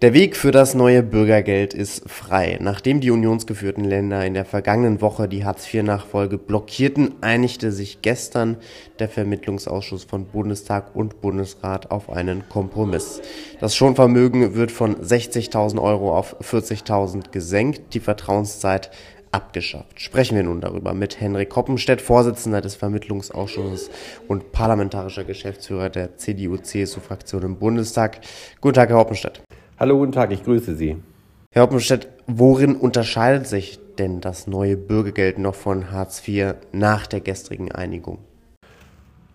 Der Weg für das neue Bürgergeld ist frei. Nachdem die unionsgeführten Länder in der vergangenen Woche die Hartz-IV-Nachfolge blockierten, einigte sich gestern der Vermittlungsausschuss von Bundestag und Bundesrat auf einen Kompromiss. Das Schonvermögen wird von 60.000 Euro auf 40.000 gesenkt, die Vertrauenszeit abgeschafft. Sprechen wir nun darüber mit Henrik Koppenstedt, Vorsitzender des Vermittlungsausschusses und parlamentarischer Geschäftsführer der CDU-CSU-Fraktion im Bundestag. Guten Tag, Herr Koppenstedt. Hallo, guten Tag, ich grüße Sie. Herr Oppenstedt, worin unterscheidet sich denn das neue Bürgergeld noch von Hartz IV nach der gestrigen Einigung?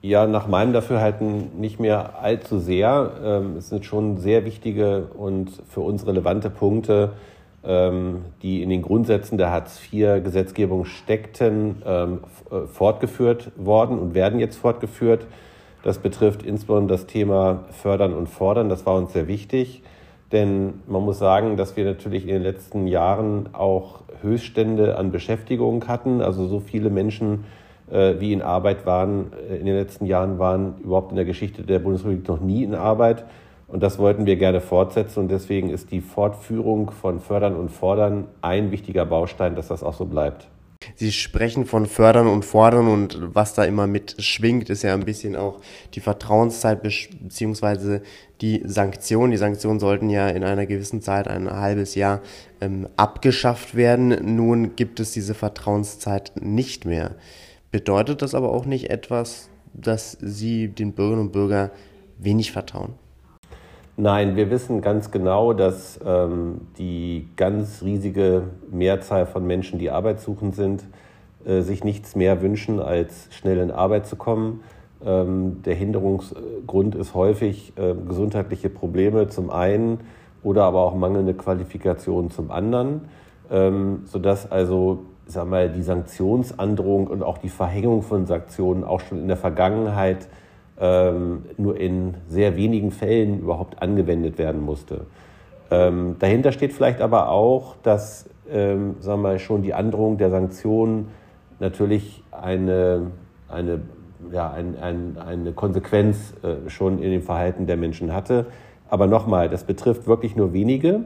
Ja, nach meinem Dafürhalten nicht mehr allzu sehr. Ähm, es sind schon sehr wichtige und für uns relevante Punkte, ähm, die in den Grundsätzen der Hartz-IV-Gesetzgebung steckten, ähm, äh, fortgeführt worden und werden jetzt fortgeführt. Das betrifft insbesondere das Thema Fördern und Fordern. Das war uns sehr wichtig. Denn man muss sagen, dass wir natürlich in den letzten Jahren auch Höchststände an Beschäftigung hatten. Also so viele Menschen, äh, wie in Arbeit waren, äh, in den letzten Jahren waren überhaupt in der Geschichte der Bundesrepublik noch nie in Arbeit. Und das wollten wir gerne fortsetzen. Und deswegen ist die Fortführung von Fördern und Fordern ein wichtiger Baustein, dass das auch so bleibt. Sie sprechen von Fördern und Fordern und was da immer mit schwingt, ist ja ein bisschen auch die Vertrauenszeit beziehungsweise die Sanktionen. Die Sanktionen sollten ja in einer gewissen Zeit, ein halbes Jahr, ähm, abgeschafft werden. Nun gibt es diese Vertrauenszeit nicht mehr. Bedeutet das aber auch nicht etwas, dass Sie den Bürgerinnen und Bürgern wenig vertrauen? Nein, wir wissen ganz genau, dass ähm, die ganz riesige Mehrzahl von Menschen, die arbeitssuchend sind, äh, sich nichts mehr wünschen, als schnell in Arbeit zu kommen. Ähm, der Hinderungsgrund ist häufig äh, gesundheitliche Probleme zum einen oder aber auch mangelnde Qualifikation zum anderen, ähm, sodass also sag mal, die Sanktionsandrohung und auch die Verhängung von Sanktionen auch schon in der Vergangenheit ähm, nur in sehr wenigen Fällen überhaupt angewendet werden musste. Ähm, dahinter steht vielleicht aber auch, dass ähm, sagen wir, schon die Androhung der Sanktionen natürlich eine, eine, ja, ein, ein, eine Konsequenz äh, schon in dem Verhalten der Menschen hatte. Aber nochmal, das betrifft wirklich nur wenige.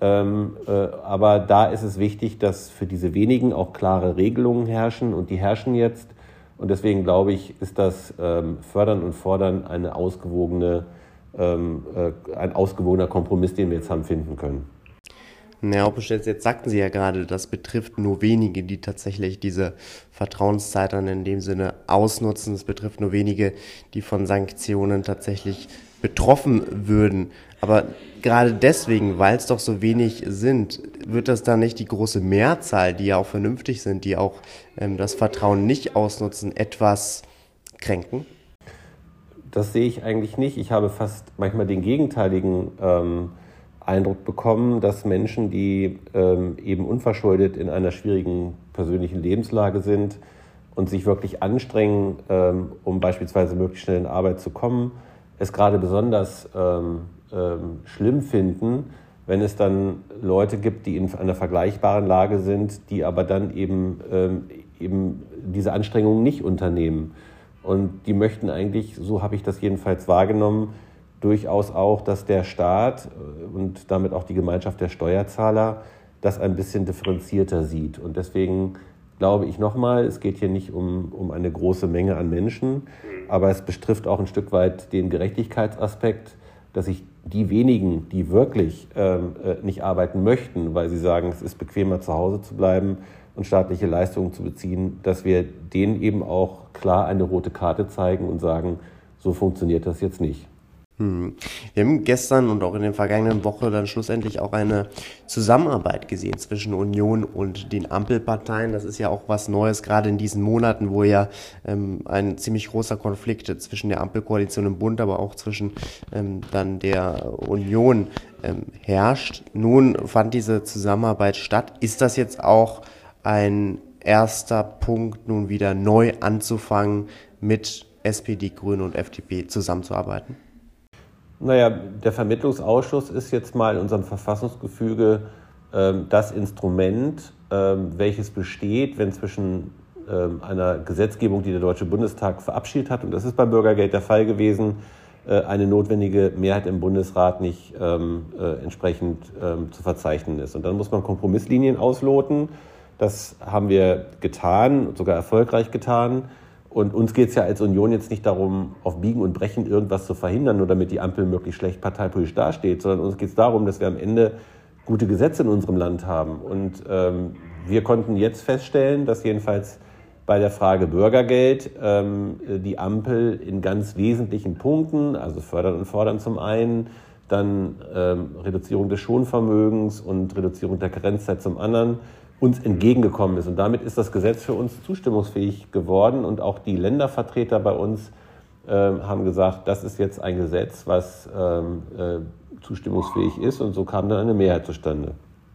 Ähm, äh, aber da ist es wichtig, dass für diese wenigen auch klare Regelungen herrschen und die herrschen jetzt. Und deswegen glaube ich, ist das ähm, Fördern und Fordern eine ausgewogene, ähm, äh, ein ausgewogener Kompromiss, den wir jetzt haben finden können. Herr Hauptstedt, jetzt sagten Sie ja gerade, das betrifft nur wenige, die tatsächlich diese Vertrauenszeit dann in dem Sinne ausnutzen. Es betrifft nur wenige, die von Sanktionen tatsächlich betroffen würden. Aber gerade deswegen, weil es doch so wenig sind, wird das dann nicht die große Mehrzahl, die ja auch vernünftig sind, die auch ähm, das Vertrauen nicht ausnutzen, etwas kränken? Das sehe ich eigentlich nicht. Ich habe fast manchmal den gegenteiligen ähm, Eindruck bekommen, dass Menschen, die ähm, eben unverschuldet in einer schwierigen persönlichen Lebenslage sind und sich wirklich anstrengen, ähm, um beispielsweise möglichst schnell in Arbeit zu kommen, es gerade besonders ähm, ähm, schlimm finden, wenn es dann Leute gibt, die in einer vergleichbaren Lage sind, die aber dann eben, ähm, eben diese Anstrengungen nicht unternehmen. Und die möchten eigentlich, so habe ich das jedenfalls wahrgenommen, durchaus auch, dass der Staat äh, und damit auch die Gemeinschaft der Steuerzahler das ein bisschen differenzierter sieht. Und deswegen glaube ich nochmal, es geht hier nicht um, um eine große Menge an Menschen, aber es betrifft auch ein Stück weit den Gerechtigkeitsaspekt, dass sich die wenigen, die wirklich ähm, äh, nicht arbeiten möchten, weil sie sagen, es ist bequemer zu Hause zu bleiben und staatliche Leistungen zu beziehen, dass wir denen eben auch klar eine rote Karte zeigen und sagen, so funktioniert das jetzt nicht. Hm. Wir haben gestern und auch in der vergangenen Woche dann schlussendlich auch eine Zusammenarbeit gesehen zwischen Union und den Ampelparteien. Das ist ja auch was Neues, gerade in diesen Monaten, wo ja ähm, ein ziemlich großer Konflikt zwischen der Ampelkoalition im Bund, aber auch zwischen ähm, dann der Union ähm, herrscht. Nun fand diese Zusammenarbeit statt. Ist das jetzt auch ein erster Punkt, nun wieder neu anzufangen, mit SPD, Grünen und FDP zusammenzuarbeiten? Naja, der Vermittlungsausschuss ist jetzt mal in unserem Verfassungsgefüge ähm, das Instrument, ähm, welches besteht, wenn zwischen ähm, einer Gesetzgebung, die der Deutsche Bundestag verabschiedet hat, und das ist beim Bürgergeld der Fall gewesen, äh, eine notwendige Mehrheit im Bundesrat nicht ähm, äh, entsprechend ähm, zu verzeichnen ist. Und dann muss man Kompromisslinien ausloten. Das haben wir getan, sogar erfolgreich getan. Und uns geht es ja als Union jetzt nicht darum, auf Biegen und Brechen irgendwas zu verhindern, nur damit die Ampel möglichst schlecht parteipolitisch dasteht, sondern uns geht es darum, dass wir am Ende gute Gesetze in unserem Land haben. Und ähm, wir konnten jetzt feststellen, dass jedenfalls bei der Frage Bürgergeld ähm, die Ampel in ganz wesentlichen Punkten, also fördern und fordern zum einen, dann ähm, Reduzierung des Schonvermögens und Reduzierung der Karenzzeit zum anderen, uns entgegengekommen ist. Und damit ist das Gesetz für uns zustimmungsfähig geworden. Und auch die Ländervertreter bei uns äh, haben gesagt, das ist jetzt ein Gesetz, was ähm, äh, zustimmungsfähig ist. Und so kam dann eine Mehrheit zustande.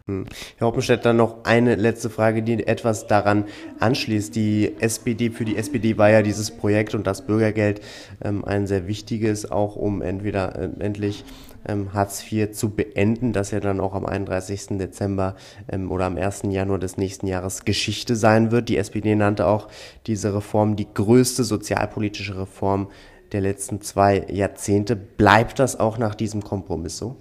Hm. Herr Hoppenstedt, dann noch eine letzte Frage, die etwas daran anschließt. Die SPD, für die SPD war ja dieses Projekt und das Bürgergeld ähm, ein sehr wichtiges, auch um entweder äh, endlich ähm, Hartz IV zu beenden, das ja dann auch am 31. Dezember ähm, oder am 1. Januar des nächsten Jahres Geschichte sein wird. Die SPD nannte auch diese Reform die größte sozialpolitische Reform der letzten zwei Jahrzehnte. Bleibt das auch nach diesem Kompromiss so?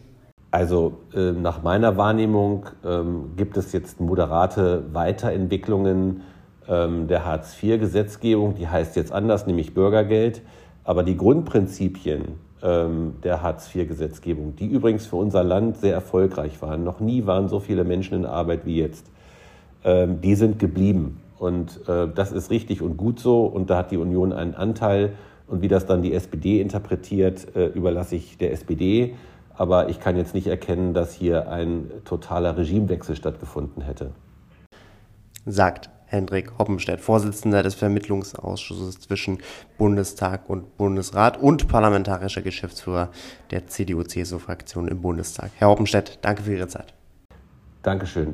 Also äh, nach meiner Wahrnehmung ähm, gibt es jetzt moderate Weiterentwicklungen ähm, der Hartz-IV-Gesetzgebung. Die heißt jetzt anders, nämlich Bürgergeld. Aber die Grundprinzipien ähm, der Hartz-IV-Gesetzgebung, die übrigens für unser Land sehr erfolgreich waren, noch nie waren so viele Menschen in Arbeit wie jetzt, ähm, die sind geblieben. Und äh, das ist richtig und gut so. Und da hat die Union einen Anteil. Und wie das dann die SPD interpretiert, äh, überlasse ich der SPD. Aber ich kann jetzt nicht erkennen, dass hier ein totaler Regimewechsel stattgefunden hätte. Sagt Hendrik Hoppenstedt, Vorsitzender des Vermittlungsausschusses zwischen Bundestag und Bundesrat und parlamentarischer Geschäftsführer der CDU-CSU-Fraktion im Bundestag. Herr Hoppenstedt, danke für Ihre Zeit. Dankeschön.